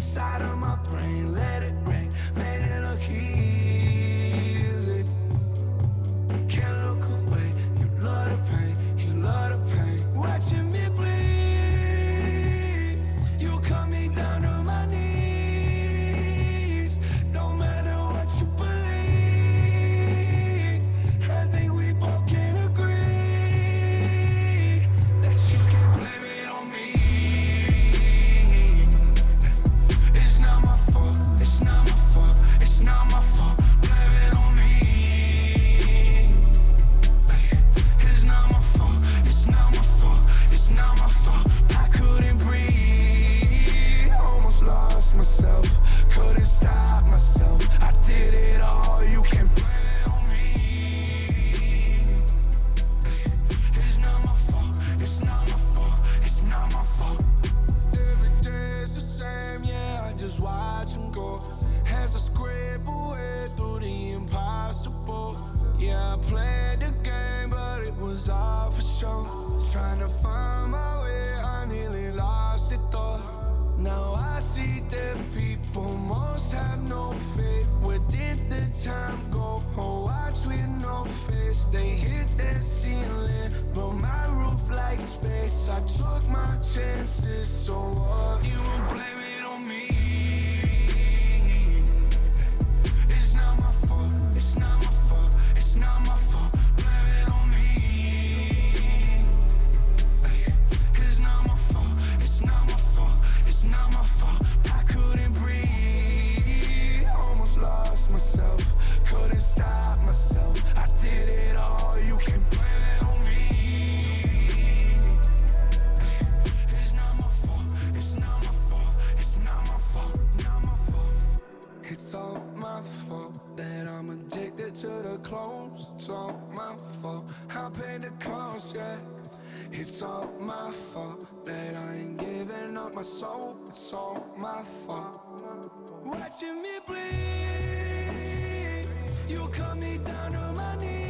inside of my brain. Let it myself, couldn't stop myself. I did it. watching me bleed. You cut me down to my knees.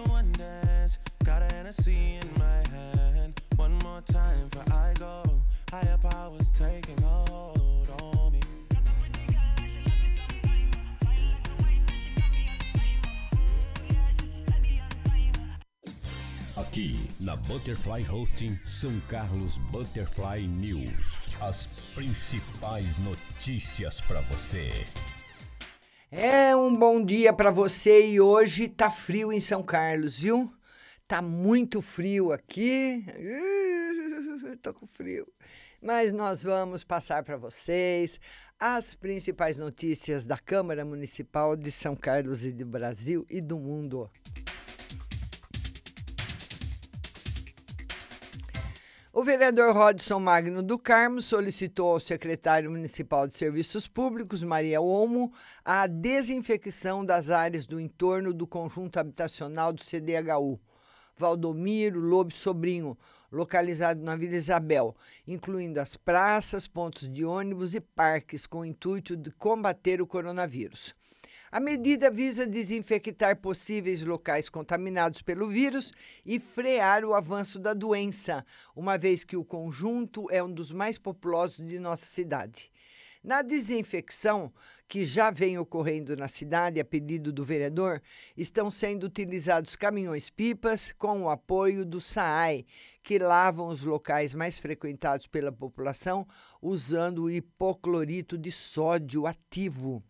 Hennessy in my hand. One more time for I go. Higher powers taking a hold on me. Aqui na Butterfly Hosting São Carlos Butterfly News. As principais notícias para você. É um bom dia para você e hoje tá frio em São Carlos, viu? Tá muito frio aqui. Uh, tô com frio. Mas nós vamos passar para vocês as principais notícias da Câmara Municipal de São Carlos e do Brasil e do mundo. O vereador Rodson Magno do Carmo solicitou ao secretário municipal de Serviços Públicos, Maria Olmo, a desinfecção das áreas do entorno do conjunto habitacional do CDHU. Valdomiro Lobo Sobrinho, localizado na Vila Isabel, incluindo as praças, pontos de ônibus e parques, com o intuito de combater o coronavírus. A medida visa desinfectar possíveis locais contaminados pelo vírus e frear o avanço da doença, uma vez que o conjunto é um dos mais populosos de nossa cidade. Na desinfecção, que já vem ocorrendo na cidade a pedido do vereador, estão sendo utilizados caminhões-pipas com o apoio do SAAI, que lavam os locais mais frequentados pela população usando o hipoclorito de sódio ativo.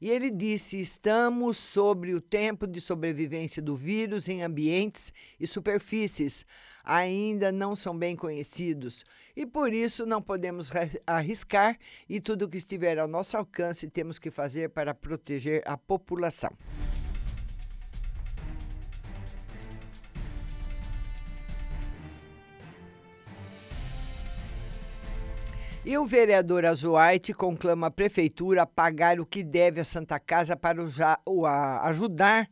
E ele disse: estamos sobre o tempo de sobrevivência do vírus em ambientes e superfícies ainda não são bem conhecidos e por isso não podemos arriscar e tudo o que estiver ao nosso alcance temos que fazer para proteger a população. E o vereador Azuarte conclama a prefeitura a pagar o que deve à Santa Casa para o, ajudar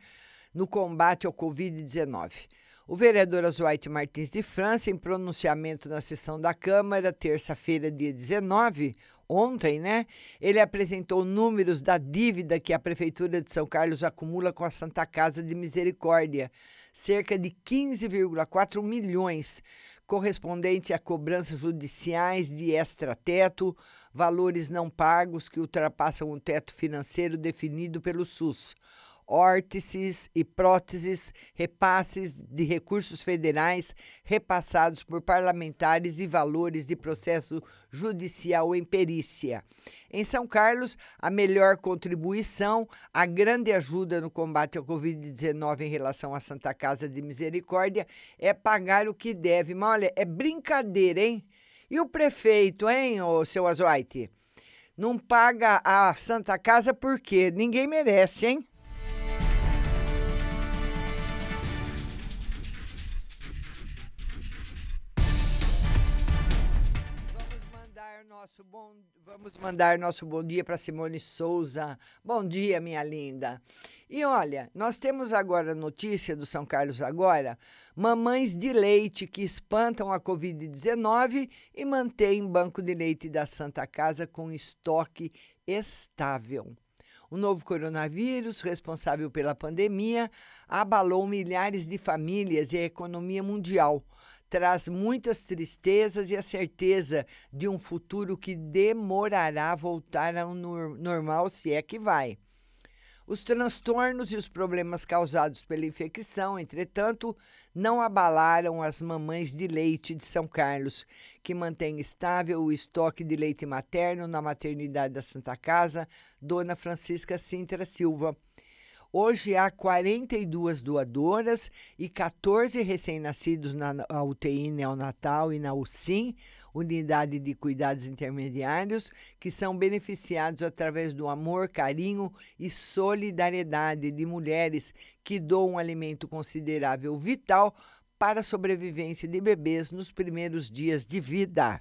no combate ao Covid-19. O vereador Azuarte Martins de França, em pronunciamento na sessão da Câmara, terça-feira, dia 19, ontem, né? Ele apresentou números da dívida que a Prefeitura de São Carlos acumula com a Santa Casa de Misericórdia, cerca de 15,4 milhões correspondente a cobranças judiciais de extrateto, valores não pagos que ultrapassam o teto financeiro definido pelo SUS órtices e próteses, repasses de recursos federais repassados por parlamentares e valores de processo judicial em perícia. Em São Carlos, a melhor contribuição, a grande ajuda no combate ao Covid-19 em relação à Santa Casa de Misericórdia é pagar o que deve. Mas olha, é brincadeira, hein? E o prefeito, hein, ô seu Azoite? Não paga a Santa Casa por quê? Ninguém merece, hein? Nosso bom, vamos mandar nosso bom dia para Simone Souza. Bom dia, minha linda. E olha, nós temos agora notícia do São Carlos agora, mamães de leite que espantam a COVID-19 e mantêm banco de leite da Santa Casa com estoque estável. O novo coronavírus, responsável pela pandemia, abalou milhares de famílias e a economia mundial traz muitas tristezas e a certeza de um futuro que demorará a voltar ao normal, se é que vai. Os transtornos e os problemas causados pela infecção, entretanto, não abalaram as mamães de leite de São Carlos, que mantém estável o estoque de leite materno na maternidade da Santa Casa, Dona Francisca Sintra Silva. Hoje há 42 doadoras e 14 recém-nascidos na UTI neonatal e na UCIM, Unidade de Cuidados Intermediários, que são beneficiados através do amor, carinho e solidariedade de mulheres que doam um alimento considerável vital para a sobrevivência de bebês nos primeiros dias de vida.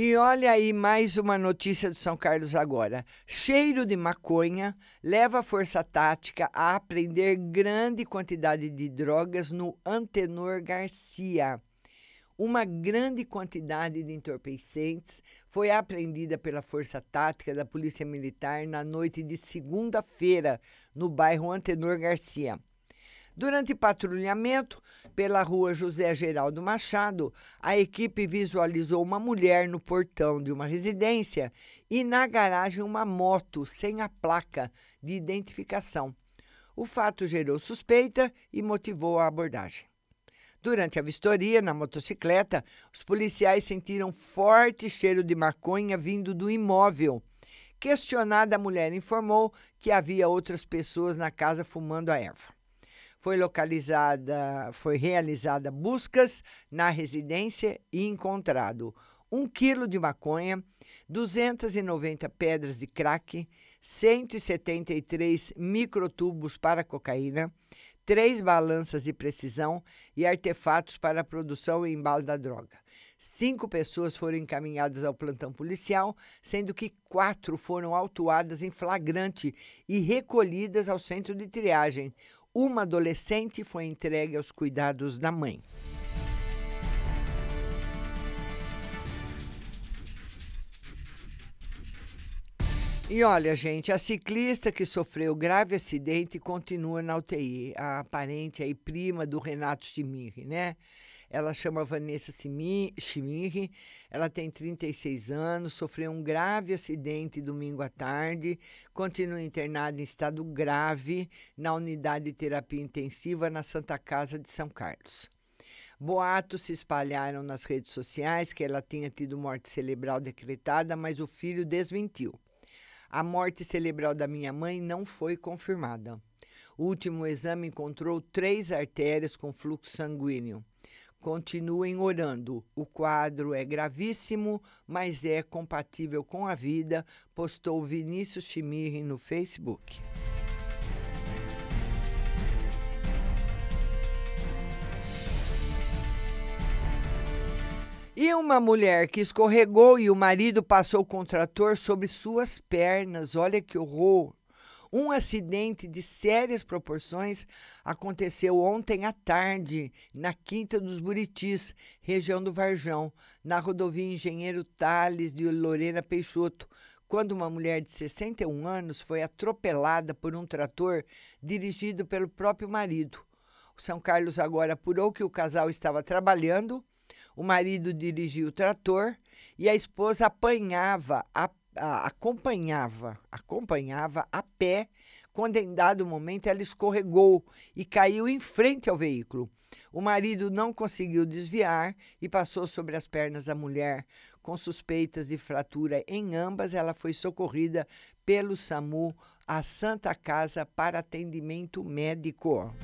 E olha aí mais uma notícia de São Carlos agora. Cheiro de maconha leva a Força Tática a apreender grande quantidade de drogas no Antenor Garcia. Uma grande quantidade de entorpecentes foi apreendida pela Força Tática da Polícia Militar na noite de segunda-feira, no bairro Antenor Garcia. Durante patrulhamento pela rua José Geraldo Machado, a equipe visualizou uma mulher no portão de uma residência e na garagem uma moto sem a placa de identificação. O fato gerou suspeita e motivou a abordagem. Durante a vistoria na motocicleta, os policiais sentiram forte cheiro de maconha vindo do imóvel. Questionada, a mulher informou que havia outras pessoas na casa fumando a erva. Foi localizada, foi realizada buscas na residência e encontrado um quilo de maconha, 290 pedras de crack, 173 microtubos para cocaína, três balanças de precisão e artefatos para a produção e embalo da droga. Cinco pessoas foram encaminhadas ao plantão policial, sendo que quatro foram autuadas em flagrante e recolhidas ao centro de triagem. Uma adolescente foi entregue aos cuidados da mãe. E olha, gente, a ciclista que sofreu grave acidente continua na UTI. A parente aí, prima do Renato Chimirri, né? Ela chama Vanessa Chimirri, ela tem 36 anos, sofreu um grave acidente domingo à tarde, continua internada em estado grave na unidade de terapia intensiva na Santa Casa de São Carlos. Boatos se espalharam nas redes sociais que ela tinha tido morte cerebral decretada, mas o filho desmentiu. A morte cerebral da minha mãe não foi confirmada. O último exame encontrou três artérias com fluxo sanguíneo. Continuem orando. O quadro é gravíssimo, mas é compatível com a vida, postou Vinícius Chimirri no Facebook. E uma mulher que escorregou e o marido passou o contrator sobre suas pernas. Olha que horror! Um acidente de sérias proporções aconteceu ontem à tarde na Quinta dos Buritis, região do Varjão, na rodovia Engenheiro Tales de Lorena Peixoto, quando uma mulher de 61 anos foi atropelada por um trator dirigido pelo próprio marido. O São Carlos agora apurou que o casal estava trabalhando o marido dirigia o trator e a esposa apanhava, a, acompanhava, acompanhava a pé. Quando em dado momento ela escorregou e caiu em frente ao veículo. O marido não conseguiu desviar e passou sobre as pernas da mulher. Com suspeitas de fratura em ambas, ela foi socorrida pelo SAMU à Santa Casa para atendimento médico.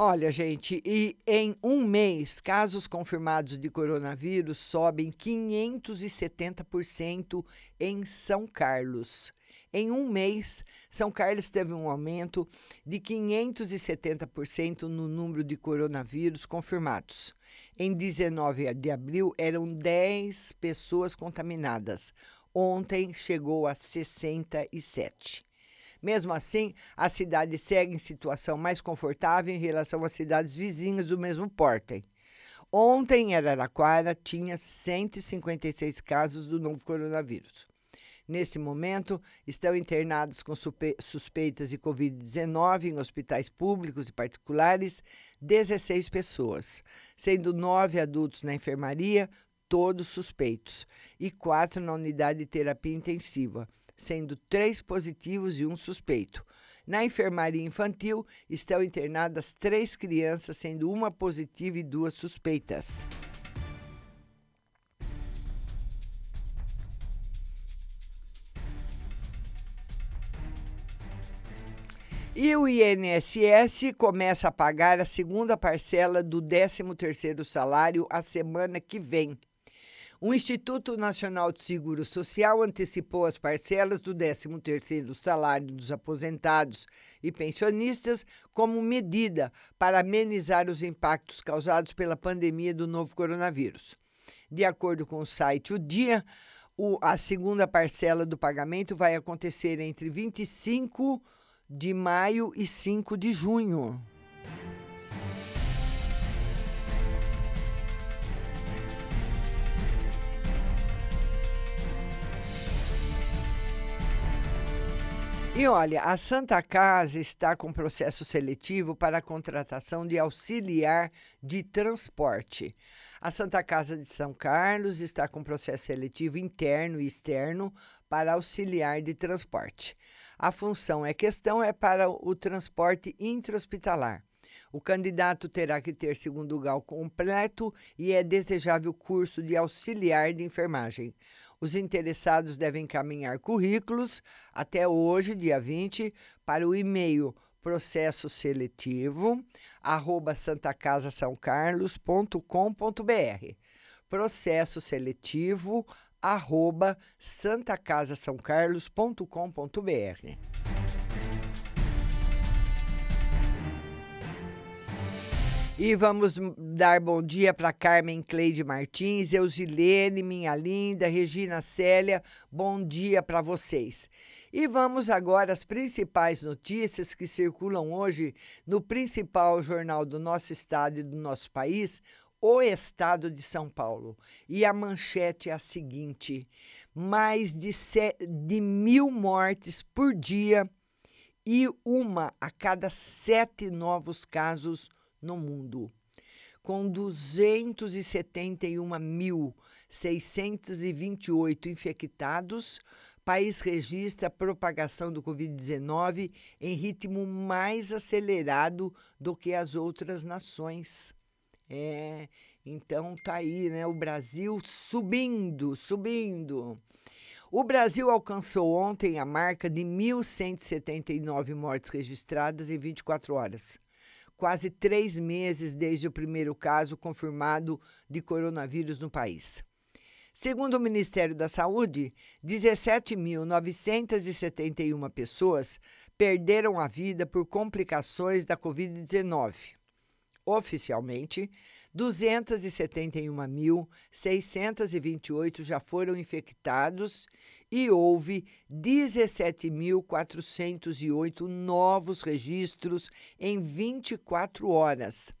Olha, gente, e em um mês, casos confirmados de coronavírus sobem 570% em São Carlos. Em um mês, São Carlos teve um aumento de 570% no número de coronavírus confirmados. Em 19 de abril, eram 10 pessoas contaminadas. Ontem chegou a 67. Mesmo assim, a cidade segue em situação mais confortável em relação às cidades vizinhas do mesmo porte. Ontem, em Araraquara, tinha 156 casos do novo coronavírus. Nesse momento, estão internados com suspeitas de Covid-19 em hospitais públicos e particulares 16 pessoas, sendo nove adultos na enfermaria, todos suspeitos, e quatro na unidade de terapia intensiva, sendo três positivos e um suspeito. Na enfermaria infantil estão internadas três crianças, sendo uma positiva e duas suspeitas. E o INSS começa a pagar a segunda parcela do 13º salário a semana que vem. O Instituto Nacional de Seguro Social antecipou as parcelas do 13º salário dos aposentados e pensionistas como medida para amenizar os impactos causados pela pandemia do novo coronavírus. De acordo com o site O Dia, o, a segunda parcela do pagamento vai acontecer entre 25 de maio e 5 de junho. E olha, a Santa Casa está com processo seletivo para a contratação de auxiliar de transporte. A Santa Casa de São Carlos está com processo seletivo interno e externo para auxiliar de transporte. A função é questão é para o transporte intra-hospitalar. O candidato terá que ter segundo grau completo e é desejável curso de auxiliar de enfermagem. Os interessados devem encaminhar currículos até hoje, dia 20, para o e-mail processo seletivo arroba santacasasaocarlos.com.br processo seletivo arroba santacasasaocarlos.com.br E vamos dar bom dia para Carmen Cleide Martins, Eusilene, minha linda, Regina Célia, bom dia para vocês. E vamos agora às principais notícias que circulam hoje no principal jornal do nosso estado e do nosso país, o Estado de São Paulo. E a manchete é a seguinte: mais de, de mil mortes por dia e uma a cada sete novos casos no mundo, com 271.628 infectados, país registra a propagação do Covid-19 em ritmo mais acelerado do que as outras nações. É, então tá aí, né? O Brasil subindo, subindo. O Brasil alcançou ontem a marca de 1.179 mortes registradas em 24 horas quase três meses desde o primeiro caso confirmado de coronavírus no país. Segundo o Ministério da Saúde, 17.971 pessoas perderam a vida por complicações da Covid-19. Oficialmente, 271.628 já foram infectados e houve 17.408 novos registros em 24 horas.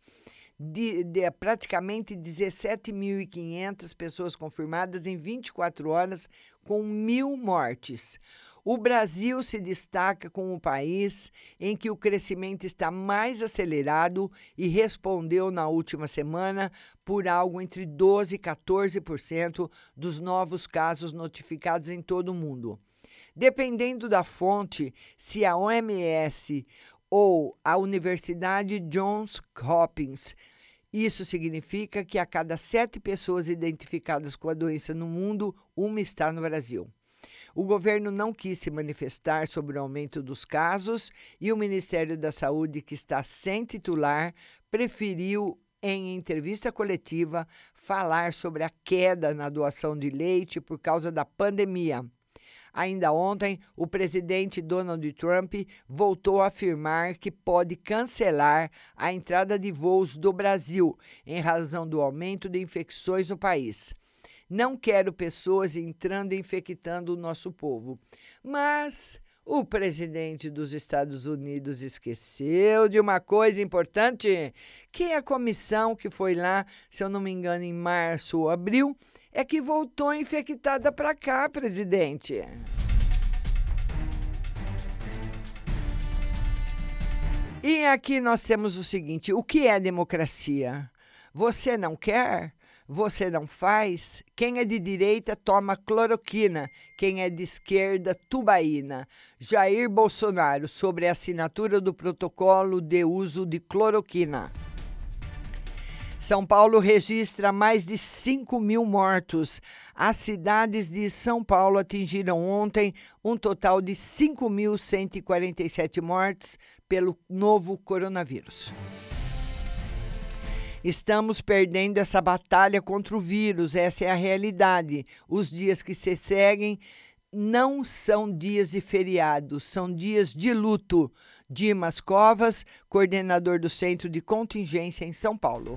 De, de, praticamente 17.500 pessoas confirmadas em 24 horas, com mil mortes. O Brasil se destaca como o país em que o crescimento está mais acelerado e respondeu na última semana por algo entre 12% e 14% dos novos casos notificados em todo o mundo. Dependendo da fonte, se a OMS ou a Universidade Johns Hopkins isso significa que a cada sete pessoas identificadas com a doença no mundo, uma está no Brasil. O governo não quis se manifestar sobre o aumento dos casos e o Ministério da Saúde, que está sem titular, preferiu em entrevista coletiva, falar sobre a queda na doação de leite por causa da pandemia. Ainda ontem, o presidente Donald Trump voltou a afirmar que pode cancelar a entrada de voos do Brasil em razão do aumento de infecções no país. Não quero pessoas entrando e infectando o nosso povo. Mas o presidente dos Estados Unidos esqueceu de uma coisa importante, que a comissão que foi lá, se eu não me engano, em março ou abril, é que voltou infectada para cá, presidente. E aqui nós temos o seguinte: o que é democracia? Você não quer? Você não faz, quem é de direita toma cloroquina, quem é de esquerda, tubaína. Jair Bolsonaro sobre a assinatura do protocolo de uso de cloroquina. São Paulo registra mais de 5 mil mortos. As cidades de São Paulo atingiram ontem um total de 5.147 mortes pelo novo coronavírus. Estamos perdendo essa batalha contra o vírus, essa é a realidade. Os dias que se seguem não são dias de feriado, são dias de luto. Dimas Covas, coordenador do Centro de Contingência em São Paulo.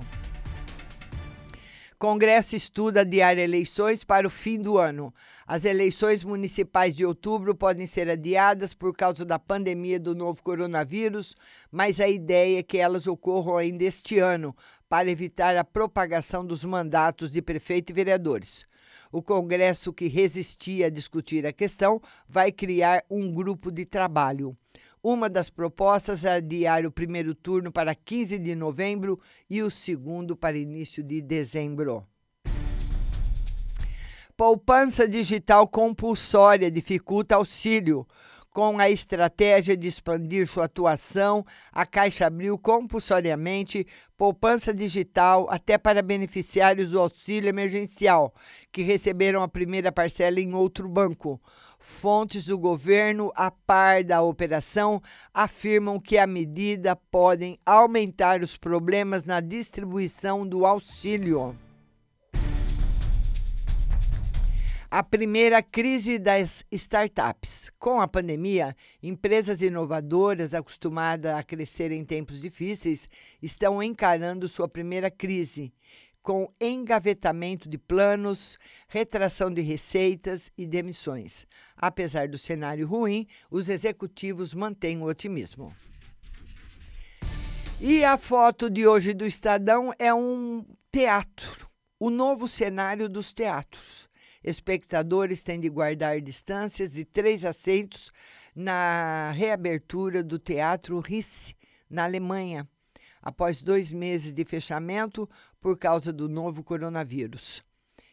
Congresso estuda adiar eleições para o fim do ano. As eleições municipais de outubro podem ser adiadas por causa da pandemia do novo coronavírus, mas a ideia é que elas ocorram ainda este ano, para evitar a propagação dos mandatos de prefeito e vereadores. O Congresso que resistia a discutir a questão vai criar um grupo de trabalho. Uma das propostas é adiar o primeiro turno para 15 de novembro e o segundo para início de dezembro. Poupança digital compulsória dificulta auxílio. Com a estratégia de expandir sua atuação, a Caixa abriu compulsoriamente poupança digital até para beneficiários do auxílio emergencial, que receberam a primeira parcela em outro banco. Fontes do governo, a par da operação, afirmam que a medida pode aumentar os problemas na distribuição do auxílio. A primeira crise das startups. Com a pandemia, empresas inovadoras acostumadas a crescer em tempos difíceis estão encarando sua primeira crise, com engavetamento de planos, retração de receitas e demissões. Apesar do cenário ruim, os executivos mantêm o otimismo. E a foto de hoje do Estadão é um teatro, o novo cenário dos teatros. Espectadores têm de guardar distâncias de três assentos na reabertura do Teatro Risse, na Alemanha, após dois meses de fechamento por causa do novo coronavírus.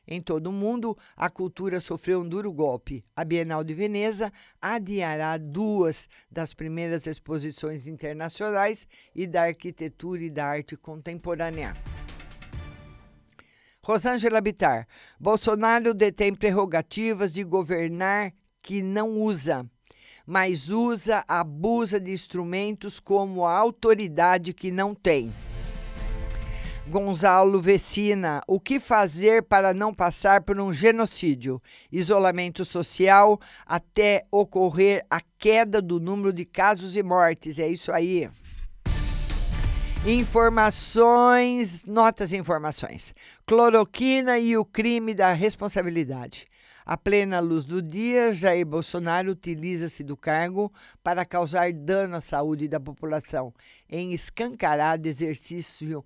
Em todo o mundo, a cultura sofreu um duro golpe. A Bienal de Veneza adiará duas das primeiras exposições internacionais e da arquitetura e da arte contemporânea. Rosângela Bittar. Bolsonaro detém prerrogativas de governar que não usa, mas usa, abusa de instrumentos como a autoridade que não tem. Gonzalo Vecina, o que fazer para não passar por um genocídio? Isolamento social até ocorrer a queda do número de casos e mortes. É isso aí. Informações, notas e informações. Cloroquina e o crime da responsabilidade. À plena luz do dia, Jair Bolsonaro utiliza-se do cargo para causar dano à saúde da população, em escancarado exercício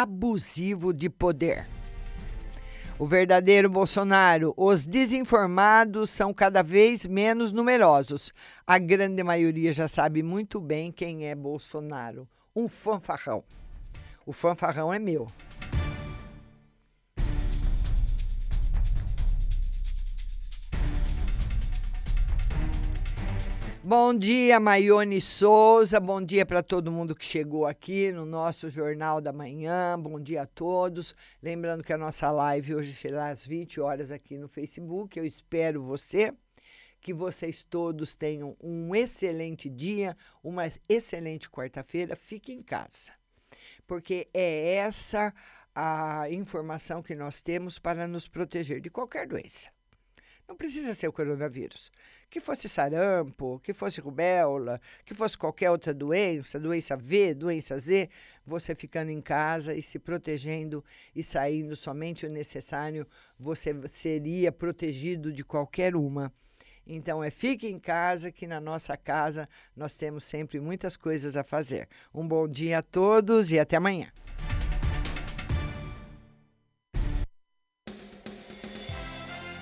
abusivo de poder. O verdadeiro Bolsonaro, os desinformados são cada vez menos numerosos. A grande maioria já sabe muito bem quem é Bolsonaro um fanfarrão. O fanfarrão é meu. Bom dia, Maione Souza. Bom dia para todo mundo que chegou aqui no nosso Jornal da Manhã. Bom dia a todos. Lembrando que a nossa live hoje será às 20 horas aqui no Facebook. Eu espero você que vocês todos tenham um excelente dia, uma excelente quarta-feira. Fique em casa, porque é essa a informação que nós temos para nos proteger de qualquer doença. Não precisa ser o coronavírus. Que fosse sarampo, que fosse rubéola, que fosse qualquer outra doença, doença V, doença Z, você ficando em casa e se protegendo e saindo somente o necessário, você seria protegido de qualquer uma. Então é fique em casa, que na nossa casa nós temos sempre muitas coisas a fazer. Um bom dia a todos e até amanhã.